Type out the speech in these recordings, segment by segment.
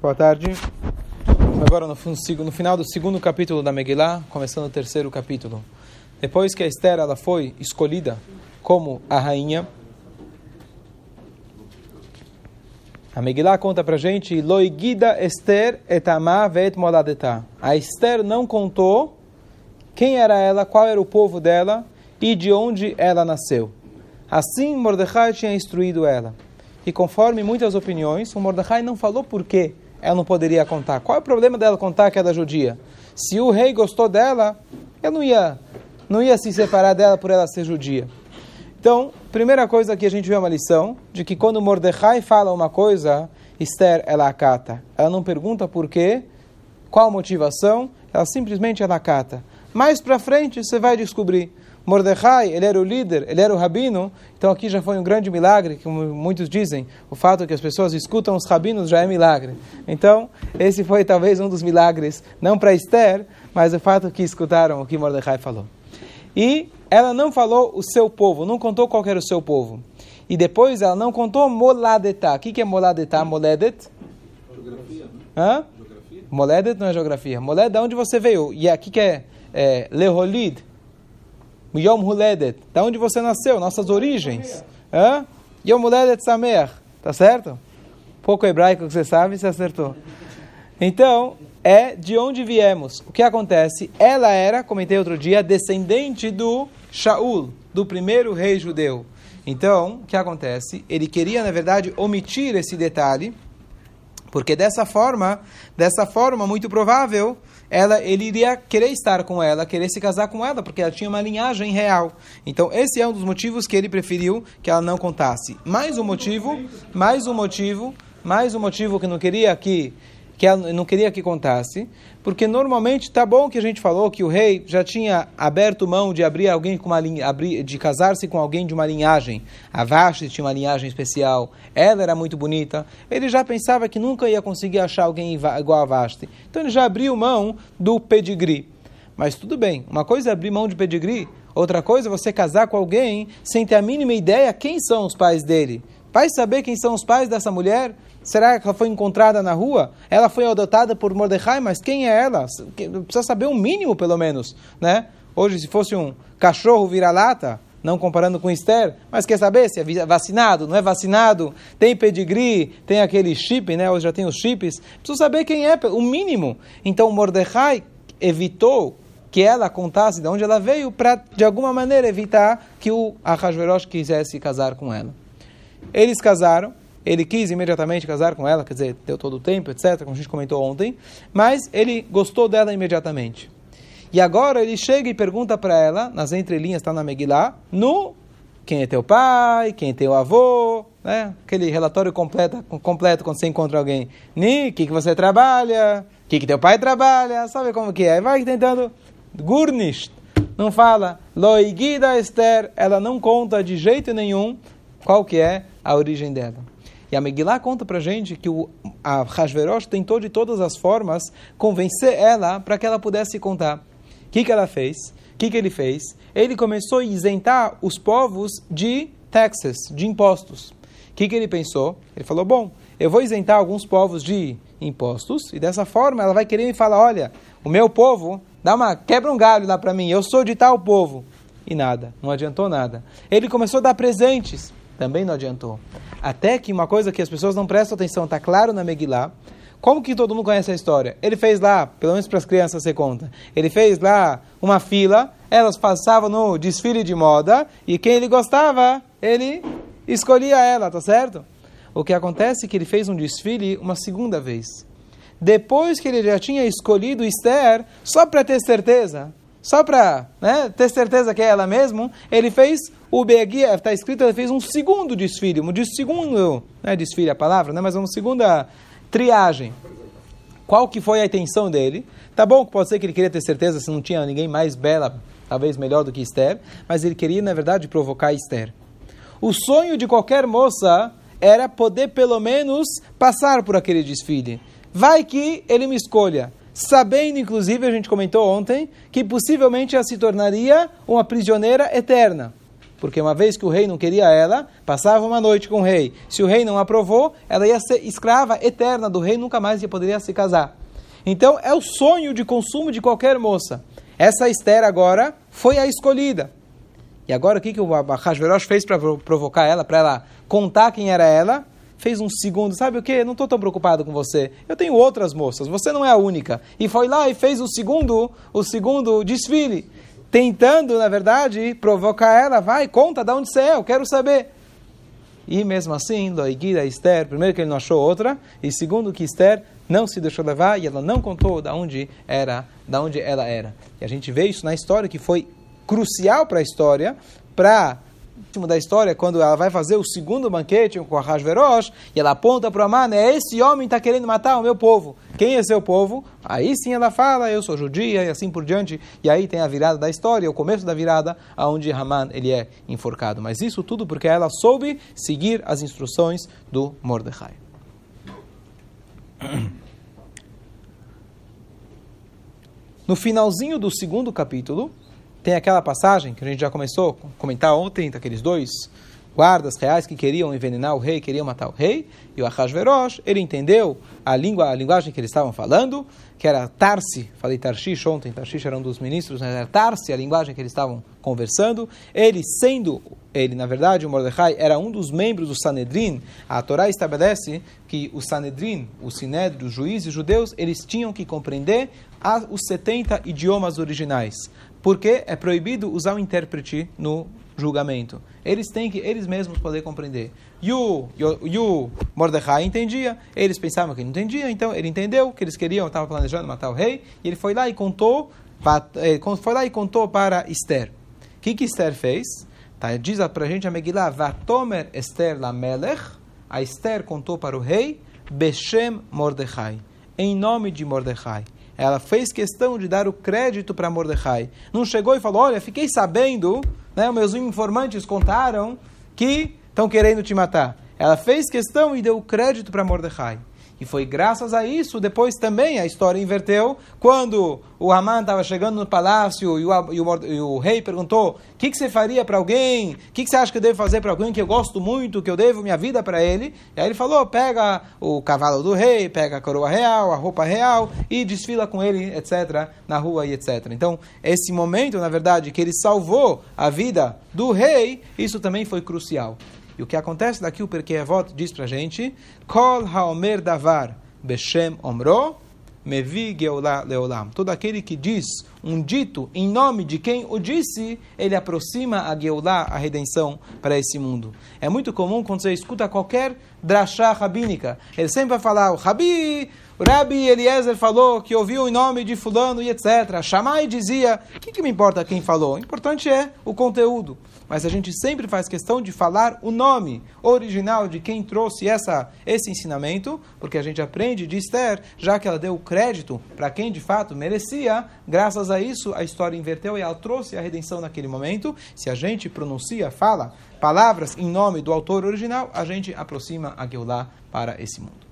Boa tarde. Agora no, no, final do segundo capítulo da Megillah, começando o terceiro capítulo. Depois que a Esther ela foi escolhida como a rainha, a Megillah conta pra gente: Loigida Esther etama vet. A Esther não contou quem era ela, qual era o povo dela e de onde ela nasceu. Assim Mordecai tinha instruído ela. E conforme muitas opiniões, o Mordecai não falou por quê ela não poderia contar. Qual é o problema dela contar que ela é judia? Se o rei gostou dela, ele não ia, não ia se separar dela por ela ser judia. Então, primeira coisa que a gente vê uma lição de que quando Mordecai fala uma coisa, Esther ela acata. Ela não pergunta por quê, qual motivação, ela simplesmente ela acata. Mais para frente você vai descobrir. Mordecai, ele era o líder, ele era o rabino, então aqui já foi um grande milagre, como muitos dizem, o fato que as pessoas escutam os rabinos já é milagre. Então, esse foi talvez um dos milagres, não para Esther, mas o fato que escutaram o que Mordecai falou. E ela não falou o seu povo, não contou qual era o seu povo. E depois ela não contou moladetá. O que é moladetá? Moledet? Geografia. Né? Hã? Geografia. Moledet não é geografia. Moledet é onde você veio. E aqui que é, é Leholid, Yom Huledet, da onde você nasceu, nossas origens. Yom Huledet Samer, tá certo? Pouco hebraico que você sabe, você acertou. Então, é de onde viemos. O que acontece? Ela era, comentei outro dia, descendente do Shaul, do primeiro rei judeu. Então, o que acontece? Ele queria, na verdade, omitir esse detalhe, porque dessa forma, dessa forma, muito provável, ela, ele iria querer estar com ela, querer se casar com ela, porque ela tinha uma linhagem real. Então, esse é um dos motivos que ele preferiu que ela não contasse. Mais um motivo, mais um motivo, mais um motivo que não queria que que ela não queria que contasse, porque normalmente tá bom que a gente falou que o rei já tinha aberto mão de abrir alguém com uma de casar-se com alguém de uma linhagem. A Vashti tinha uma linhagem especial, ela era muito bonita. Ele já pensava que nunca ia conseguir achar alguém igual a Vashti. Então ele já abriu mão do pedigree. Mas tudo bem, uma coisa é abrir mão de pedigree, outra coisa é você casar com alguém sem ter a mínima ideia quem são os pais dele. Vai saber quem são os pais dessa mulher? Será que ela foi encontrada na rua? Ela foi adotada por Mordecai, mas quem é ela? Precisa saber um mínimo, pelo menos, né? Hoje, se fosse um cachorro vira-lata, não comparando com Esther, mas quer saber se é vacinado, não é vacinado, tem pedigree, tem aquele chip, né? Hoje já tem os chips. Precisa saber quem é, o mínimo. Então, Mordecai evitou que ela contasse de onde ela veio para, de alguma maneira, evitar que o Ahasverosh quisesse casar com ela. Eles casaram, ele quis imediatamente casar com ela, quer dizer, deu todo o tempo, etc., como a gente comentou ontem, mas ele gostou dela imediatamente. E agora ele chega e pergunta para ela, nas entrelinhas, está na Megillah, no quem é teu pai, quem é teu avô, né? aquele relatório completo, completo quando você encontra alguém. Ni, o que, que você trabalha, o que, que teu pai trabalha, sabe como que é? Vai tentando, gurnisht, não fala, loigida Esther, ela não conta de jeito nenhum qual que é a origem dela. E a Megillah conta para gente que o, a Hashverosh tentou de todas as formas convencer ela para que ela pudesse contar. O que, que ela fez? O que, que ele fez? Ele começou a isentar os povos de taxes, de impostos. O que, que ele pensou? Ele falou: bom, eu vou isentar alguns povos de impostos e dessa forma ela vai querer me falar: olha, o meu povo, dá uma quebra um galho lá para mim, eu sou de tal povo. E nada, não adiantou nada. Ele começou a dar presentes, também não adiantou. Até que uma coisa que as pessoas não prestam atenção, está claro na Megillah, como que todo mundo conhece a história? Ele fez lá, pelo menos para as crianças você conta, ele fez lá uma fila, elas passavam no desfile de moda, e quem ele gostava, ele escolhia ela, tá certo? O que acontece é que ele fez um desfile uma segunda vez. Depois que ele já tinha escolhido Esther, só para ter certeza, só para né, ter certeza que é ela mesmo, ele fez o Beguia, está escrito, ele fez um segundo desfile, um segundo, não é desfile a palavra, né, mas uma segunda triagem. Qual que foi a intenção dele? Tá bom que pode ser que ele queria ter certeza se não tinha ninguém mais bela, talvez melhor do que Esther, mas ele queria, na verdade, provocar Esther. O sonho de qualquer moça era poder, pelo menos, passar por aquele desfile. Vai que ele me escolha sabendo, inclusive, a gente comentou ontem, que possivelmente ela se tornaria uma prisioneira eterna. porque uma vez que o rei não queria ela, passava uma noite com o rei. Se o rei não aprovou, ela ia ser escrava eterna do rei, nunca mais ia poderia se casar. Então é o sonho de consumo de qualquer moça. Essa Esther agora foi a escolhida. E agora o que, que o Ahasverosh fez para provocar ela, para ela contar quem era ela? Fez um segundo, sabe o que? Não estou tão preocupado com você. Eu tenho outras moças, você não é a única. E foi lá e fez o segundo, o segundo desfile tentando, na verdade, provocar ela, vai, conta de onde você é, eu quero saber. E mesmo assim, Loiguira Esther, primeiro que ele não achou outra, e segundo que Esther não se deixou levar e ela não contou de onde era, da onde ela era. E a gente vê isso na história que foi crucial para a história, para último da história, quando ela vai fazer o segundo banquete com a Hashverosh, e ela aponta para o Aman, é esse homem está querendo matar o meu povo. Quem é seu povo? Aí sim ela fala, eu sou judia, e assim por diante. E aí tem a virada da história, o começo da virada, aonde Haman ele é enforcado. Mas isso tudo porque ela soube seguir as instruções do Mordecai. No finalzinho do segundo capítulo, tem aquela passagem que a gente já começou a comentar ontem, daqueles dois guardas reais que queriam envenenar o rei, queriam matar o rei, e o Ahasverosh, ele entendeu a, língua, a linguagem que eles estavam falando, que era Tarsi, falei Tarshish ontem, Tarshish era um dos ministros, mas era Tarsi, a linguagem que eles estavam conversando, ele sendo, ele na verdade, o Mordecai, era um dos membros do Sanedrin, a Torá estabelece que o Sanedrin, o Sinédrio, os juízes judeus, eles tinham que compreender os 70 idiomas originais. Porque é proibido usar o intérprete no julgamento. Eles têm que eles mesmos poder compreender. E o, e o, Mordecai entendia, eles pensavam que não entendia, então ele entendeu que eles queriam, estavam planejando matar o rei, e ele foi lá e contou, eh, foi lá e contou para Esther. O que, que Esther fez? Tá, diz para a gente a Megillah, Vatomer Esther la Melech, a Esther contou para o rei, Beshem Mordecai, em nome de Mordecai. Ela fez questão de dar o crédito para Mordecai. Não chegou e falou: Olha, fiquei sabendo, né, meus informantes contaram que estão querendo te matar. Ela fez questão e deu crédito para Mordecai. E foi graças a isso, depois também a história inverteu, quando o Haman estava chegando no palácio e o, e o, e o rei perguntou: O que, que, você faria para alguém? O que, que, você acha que eu devo fazer para alguém que eu gosto muito, que eu devo minha vida para ele? E aí ele falou: Pega o cavalo do rei, pega a coroa real, a roupa real e desfila com ele, etc., na rua e etc. Então, esse momento, na verdade, que ele salvou a vida do rei, isso também foi crucial. E o que acontece daqui, o Perkei Avot diz para a gente, Kol haomer davar beshem omro, mevi geolá leolam. Todo aquele que diz um dito em nome de quem o disse, ele aproxima a geolá, a redenção, para esse mundo. É muito comum quando você escuta qualquer drachá rabínica, ele sempre vai falar, o rabi... O Rabbi Eliezer falou que ouviu em nome de fulano e etc. Shammai dizia, o que, que me importa quem falou? O importante é o conteúdo mas a gente sempre faz questão de falar o nome original de quem trouxe essa, esse ensinamento, porque a gente aprende de Esther, já que ela deu crédito para quem de fato merecia, graças a isso a história inverteu e ela trouxe a redenção naquele momento. Se a gente pronuncia, fala palavras em nome do autor original, a gente aproxima a Geulah para esse mundo.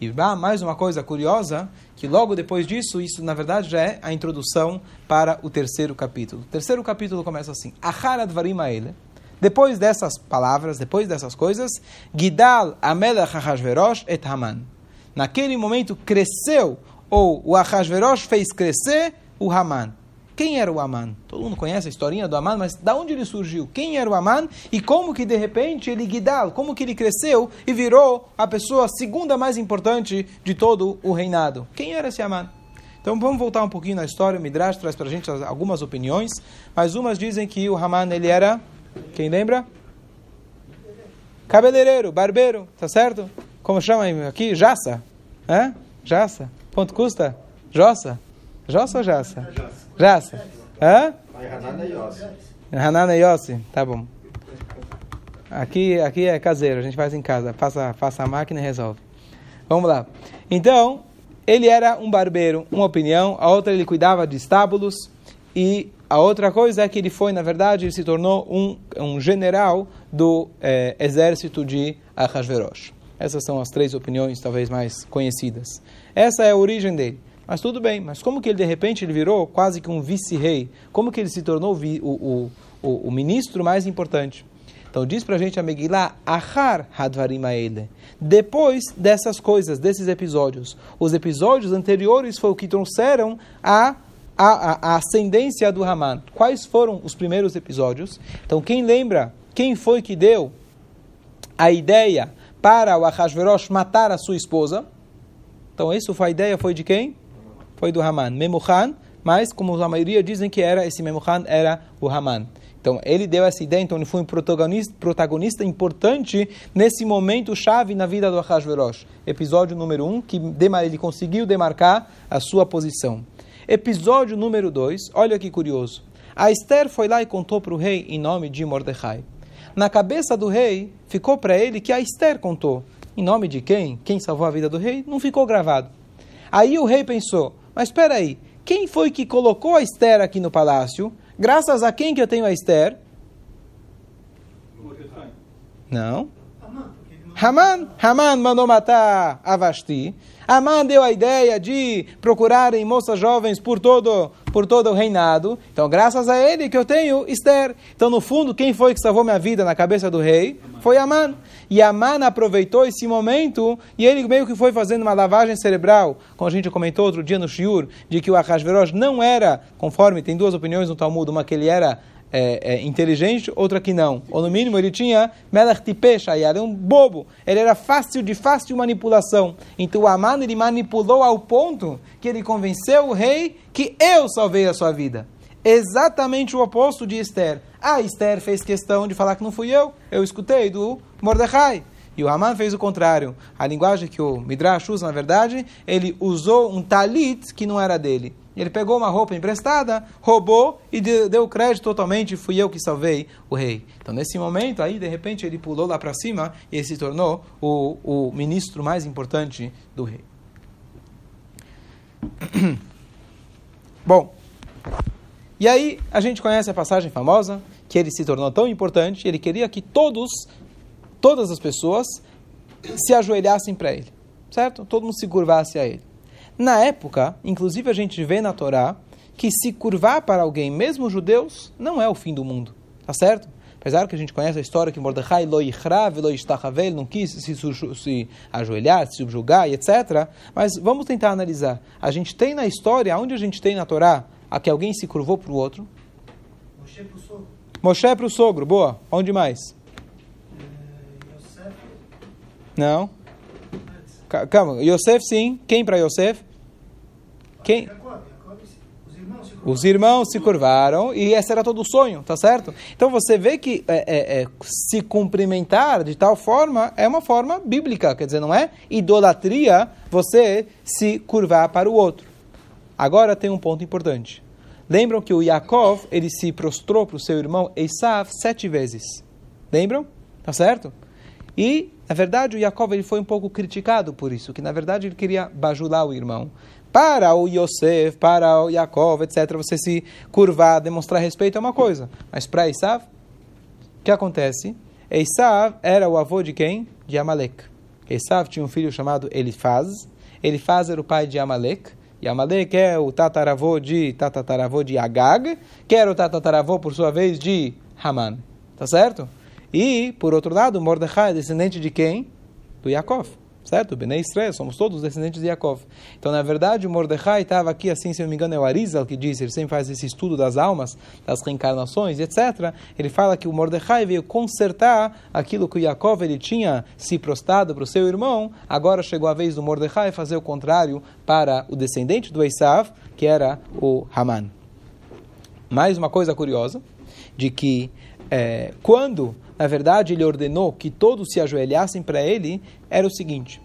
E mais uma coisa curiosa, que logo depois disso, isso na verdade já é a introdução para o terceiro capítulo. O terceiro capítulo começa assim: Acharad. Depois dessas palavras, depois dessas coisas, Gidal Amelech Ahasverosh et Haman. Naquele momento cresceu, ou o Ahasverosh fez crescer o Haman. Quem era o Aman? Todo mundo conhece a historinha do Aman, mas da onde ele surgiu? Quem era o Aman? E como que de repente ele guidal, como que ele cresceu e virou a pessoa segunda mais importante de todo o reinado? Quem era esse Aman? Então vamos voltar um pouquinho na história. O Midrash traz para a gente algumas opiniões, mas umas dizem que o Haman ele era, quem lembra? Cabeleireiro, barbeiro, tá certo? Como chama aqui? Jaça? É? Jaça? Quanto custa? Jossa? Jossa ou? Jaça. Jaça. Hã? Hanana Yossi. Tá bom. Aqui, aqui é caseiro, a gente faz em casa. Passa, passa a máquina e resolve. Vamos lá. Então, ele era um barbeiro, uma opinião. A outra, ele cuidava de estábulos. E a outra coisa é que ele foi, na verdade, ele se tornou um, um general do eh, exército de Ahasverosh. Essas são as três opiniões talvez mais conhecidas. Essa é a origem dele. Mas tudo bem, mas como que ele de repente ele virou quase que um vice-rei? Como que ele se tornou o, o, o, o ministro mais importante? Então diz pra gente a Ahar Hadvarim Aele. Depois dessas coisas, desses episódios, os episódios anteriores foi o que trouxeram a, a, a ascendência do Haman. Quais foram os primeiros episódios? Então quem lembra quem foi que deu a ideia para o Ahasverosh matar a sua esposa? Então isso foi a ideia foi de quem? Foi do Haman. Memuchan, mas como a maioria dizem que era esse Memuchan era o Haman. Então, ele deu essa ideia, então ele foi um protagonista, protagonista importante nesse momento chave na vida do Ahasverosh. Episódio número 1, um, que ele conseguiu demarcar a sua posição. Episódio número 2, olha que curioso. A Esther foi lá e contou para o rei em nome de Mordecai. Na cabeça do rei, ficou para ele que a Esther contou. Em nome de quem? Quem salvou a vida do rei? Não ficou gravado. Aí o rei pensou, mas espera aí, quem foi que colocou a Esther aqui no palácio? Graças a quem que eu tenho a Esther? Não. Haman. Haman mandou matar a Vashti. Haman deu a ideia de procurarem moças jovens por todo, por todo o reinado. Então, graças a ele que eu tenho Esther. Então, no fundo, quem foi que salvou minha vida na cabeça do rei? Foi Haman. E Haman aproveitou esse momento e ele meio que foi fazendo uma lavagem cerebral, como a gente comentou outro dia no Shiur, de que o Ahasverosh não era, conforme tem duas opiniões no Talmud, uma que ele era é, é, inteligente, outra que não. Ou no mínimo ele tinha Melech Tipesh, era um bobo. Ele era fácil de fácil manipulação. Então o Aman ele manipulou ao ponto que ele convenceu o rei que eu salvei a sua vida. Exatamente o oposto de Esther. A Esther fez questão de falar que não fui eu, eu escutei do Mordecai. E o Haman fez o contrário. A linguagem que o Midrash usa, na verdade, ele usou um talit que não era dele. Ele pegou uma roupa emprestada, roubou e deu crédito totalmente, fui eu que salvei o rei. Então, nesse momento, aí, de repente, ele pulou lá para cima e se tornou o, o ministro mais importante do rei. Bom, e aí a gente conhece a passagem famosa, que ele se tornou tão importante, ele queria que todos, todas as pessoas se ajoelhassem para ele, certo? Todo mundo se curvasse a ele. Na época, inclusive a gente vê na Torá que se curvar para alguém, mesmo judeus, não é o fim do mundo. Tá certo? Apesar que a gente conhece a história que Mordecai lo ichrav, lo não quis se, se ajoelhar, se subjugar e etc. Mas vamos tentar analisar. A gente tem na história, onde a gente tem na Torá, a que alguém se curvou para o outro? Moshe para o sogro. Moshe para o sogro, boa. Onde mais? É, não. Calma, Yosef sim. Quem para Yosef? Quem? Os irmãos se curvaram e esse era todo o sonho, tá certo? Então você vê que é, é, é, se cumprimentar de tal forma é uma forma bíblica, quer dizer, não é idolatria você se curvar para o outro. Agora tem um ponto importante. Lembram que o Yaakov ele se prostrou para o seu irmão Esav sete vezes? Lembram? Tá certo? E, na verdade, o Yaakov ele foi um pouco criticado por isso, que na verdade ele queria bajular o irmão. Para o Yosef, para o Yaakov, etc., você se curvar, demonstrar respeito é uma coisa. Mas para Esav, o que acontece? Esav era o avô de quem? De Amalek. Esav tinha um filho chamado Elifaz. Elifaz era o pai de Amalek. E Amalek é o tataravô de tataravô de Agag, que era o tataravô, por sua vez, de Haman. Tá certo? E, por outro lado, Mordecai é descendente de quem? Do Yaakov. Certo? Bnei Israel, somos todos descendentes de Yaakov. Então, na verdade, o Mordecai estava aqui, assim, se não me engano, é o Arizal que diz, ele sempre faz esse estudo das almas, das reencarnações, etc. Ele fala que o Mordecai veio consertar aquilo que o Yaakov ele tinha se prostrado para o seu irmão, agora chegou a vez do Mordecai fazer o contrário para o descendente do Esav, que era o Haman. Mais uma coisa curiosa, de que é, quando na verdade, ele ordenou que todos se ajoelhassem para ele, era o seguinte: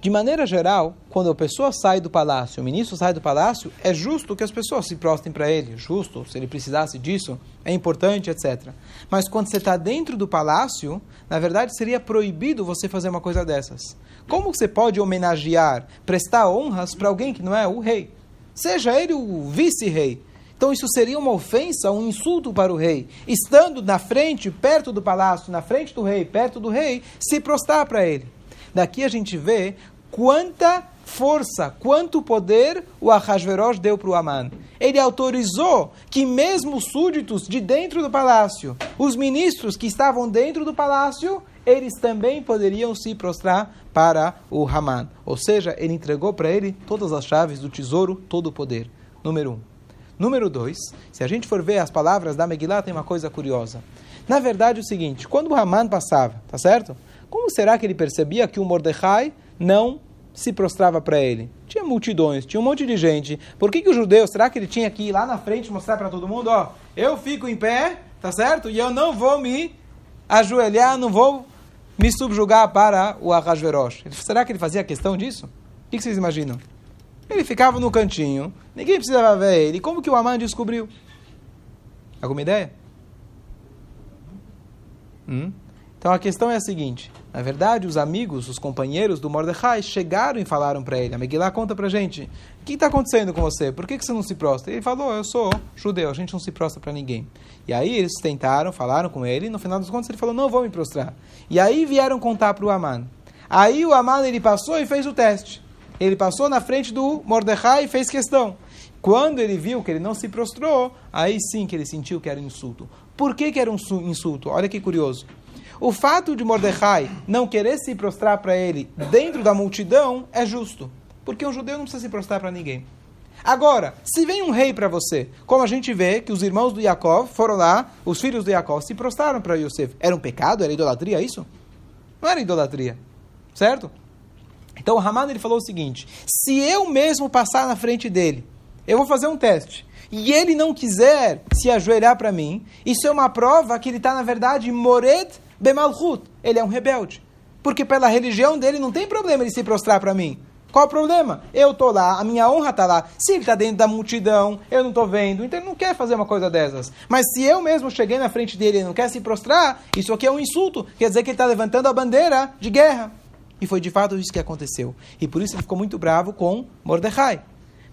de maneira geral, quando a pessoa sai do palácio, o ministro sai do palácio, é justo que as pessoas se prostem para ele, justo, se ele precisasse disso, é importante, etc. Mas quando você está dentro do palácio, na verdade seria proibido você fazer uma coisa dessas. Como você pode homenagear, prestar honras para alguém que não é o rei? Seja ele o vice-rei, então isso seria uma ofensa, um insulto para o rei. Estando na frente, perto do palácio, na frente do rei, perto do rei, se prostrar para ele. Daqui a gente vê quanta força, quanto poder o Ahasverosh deu para o Aman. Ele autorizou que mesmo os súditos de dentro do palácio, os ministros que estavam dentro do palácio, eles também poderiam se prostrar para o Haman. Ou seja, ele entregou para ele todas as chaves do tesouro, todo o poder. Número um. Número dois, se a gente for ver as palavras da Megillah, tem uma coisa curiosa. Na verdade, é o seguinte: quando o Haman passava, tá certo? Como será que ele percebia que o Mordecai não se prostrava para ele? Tinha multidões, tinha um monte de gente. Por que, que o judeu, será que ele tinha que ir lá na frente mostrar para todo mundo, ó, eu fico em pé, tá certo? E eu não vou me ajoelhar, não vou me subjugar para o Ahasverosh. Será que ele fazia questão disso? O que vocês imaginam? Ele ficava no cantinho, ninguém precisava ver ele. Como que o Aman descobriu? Alguma ideia? Hum? Então a questão é a seguinte: na verdade, os amigos, os companheiros do Mordecai chegaram e falaram para ele. A conta para gente: o que está acontecendo com você? Por que, que você não se prostra? Ele falou: eu sou judeu, a gente não se prostra para ninguém. E aí eles tentaram, falaram com ele, e no final dos contos ele falou: não vou me prostrar. E aí vieram contar para o Aman. Aí o Aman ele passou e fez o teste. Ele passou na frente do Mordecai e fez questão. Quando ele viu que ele não se prostrou, aí sim que ele sentiu que era um insulto. Por que, que era um insulto? Olha que curioso. O fato de Mordecai não querer se prostrar para ele dentro da multidão é justo, porque um judeu não precisa se prostrar para ninguém. Agora, se vem um rei para você, como a gente vê que os irmãos do Yaakov foram lá, os filhos do Yaakov se prostraram para Yosef, era um pecado? Era idolatria isso? Não era idolatria, certo? Então o Haman ele falou o seguinte: se eu mesmo passar na frente dele, eu vou fazer um teste e ele não quiser se ajoelhar para mim, isso é uma prova que ele está, na verdade, mored Bemalchut, ele é um rebelde. Porque pela religião dele não tem problema ele se prostrar para mim. Qual o problema? Eu estou lá, a minha honra está lá. Se ele está dentro da multidão, eu não estou vendo, então ele não quer fazer uma coisa dessas. Mas se eu mesmo cheguei na frente dele e não quer se prostrar, isso aqui é um insulto. Quer dizer que ele está levantando a bandeira de guerra. E foi de fato isso que aconteceu. E por isso ele ficou muito bravo com Mordecai.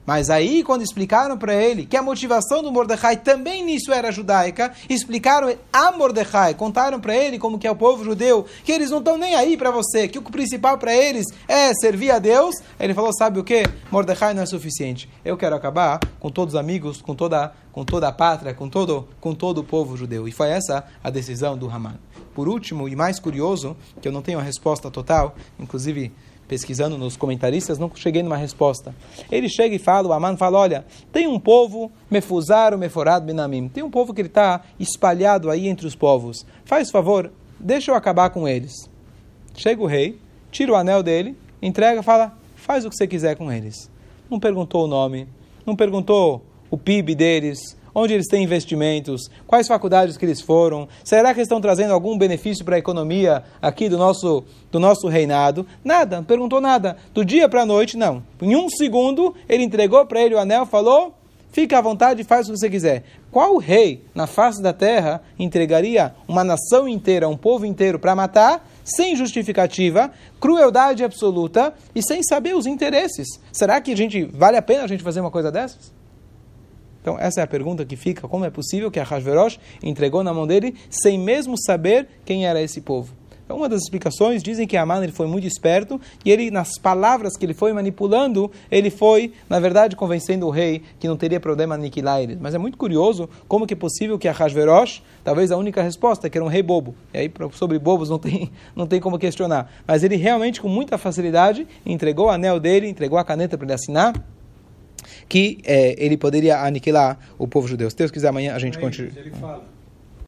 Mas aí, quando explicaram para ele que a motivação do Mordecai também nisso era judaica, explicaram a Mordecai, contaram para ele como que é o povo judeu, que eles não estão nem aí para você, que o principal para eles é servir a Deus. Ele falou, sabe o que? Mordecai não é suficiente. Eu quero acabar com todos os amigos, com toda, com toda a pátria, com todo, com todo o povo judeu. E foi essa a decisão do Haman. Por último, e mais curioso, que eu não tenho a resposta total, inclusive pesquisando nos comentaristas, não cheguei numa resposta. Ele chega e fala, o Aman fala, olha, tem um povo, Mefuzar ou Meforad Benamim, tem um povo que ele está espalhado aí entre os povos. Faz favor, deixa eu acabar com eles. Chega o rei, tira o anel dele, entrega, fala, faz o que você quiser com eles. Não perguntou o nome, não perguntou o PIB deles, onde eles têm investimentos, quais faculdades que eles foram, será que estão trazendo algum benefício para a economia aqui do nosso, do nosso reinado? Nada, não perguntou nada. Do dia para a noite, não. Em um segundo, ele entregou para ele o anel, falou, fica à vontade e faz o que você quiser. Qual rei na face da terra entregaria uma nação inteira, um povo inteiro para matar, sem justificativa, crueldade absoluta e sem saber os interesses? Será que a gente vale a pena a gente fazer uma coisa dessas? Então, essa é a pergunta que fica: como é possível que a Hashverosh entregou na mão dele sem mesmo saber quem era esse povo? Então, uma das explicações dizem que Aman foi muito esperto e ele, nas palavras que ele foi manipulando, ele foi, na verdade, convencendo o rei que não teria problema aniquilar ele. Mas é muito curioso como que é possível que a Hashverosh, talvez a única resposta, que era um rei bobo, e aí sobre bobos não tem, não tem como questionar, mas ele realmente, com muita facilidade, entregou o anel dele, entregou a caneta para ele assinar que é, ele poderia aniquilar o povo judeu. Se Deus quiser, amanhã a gente continua. Ele fala.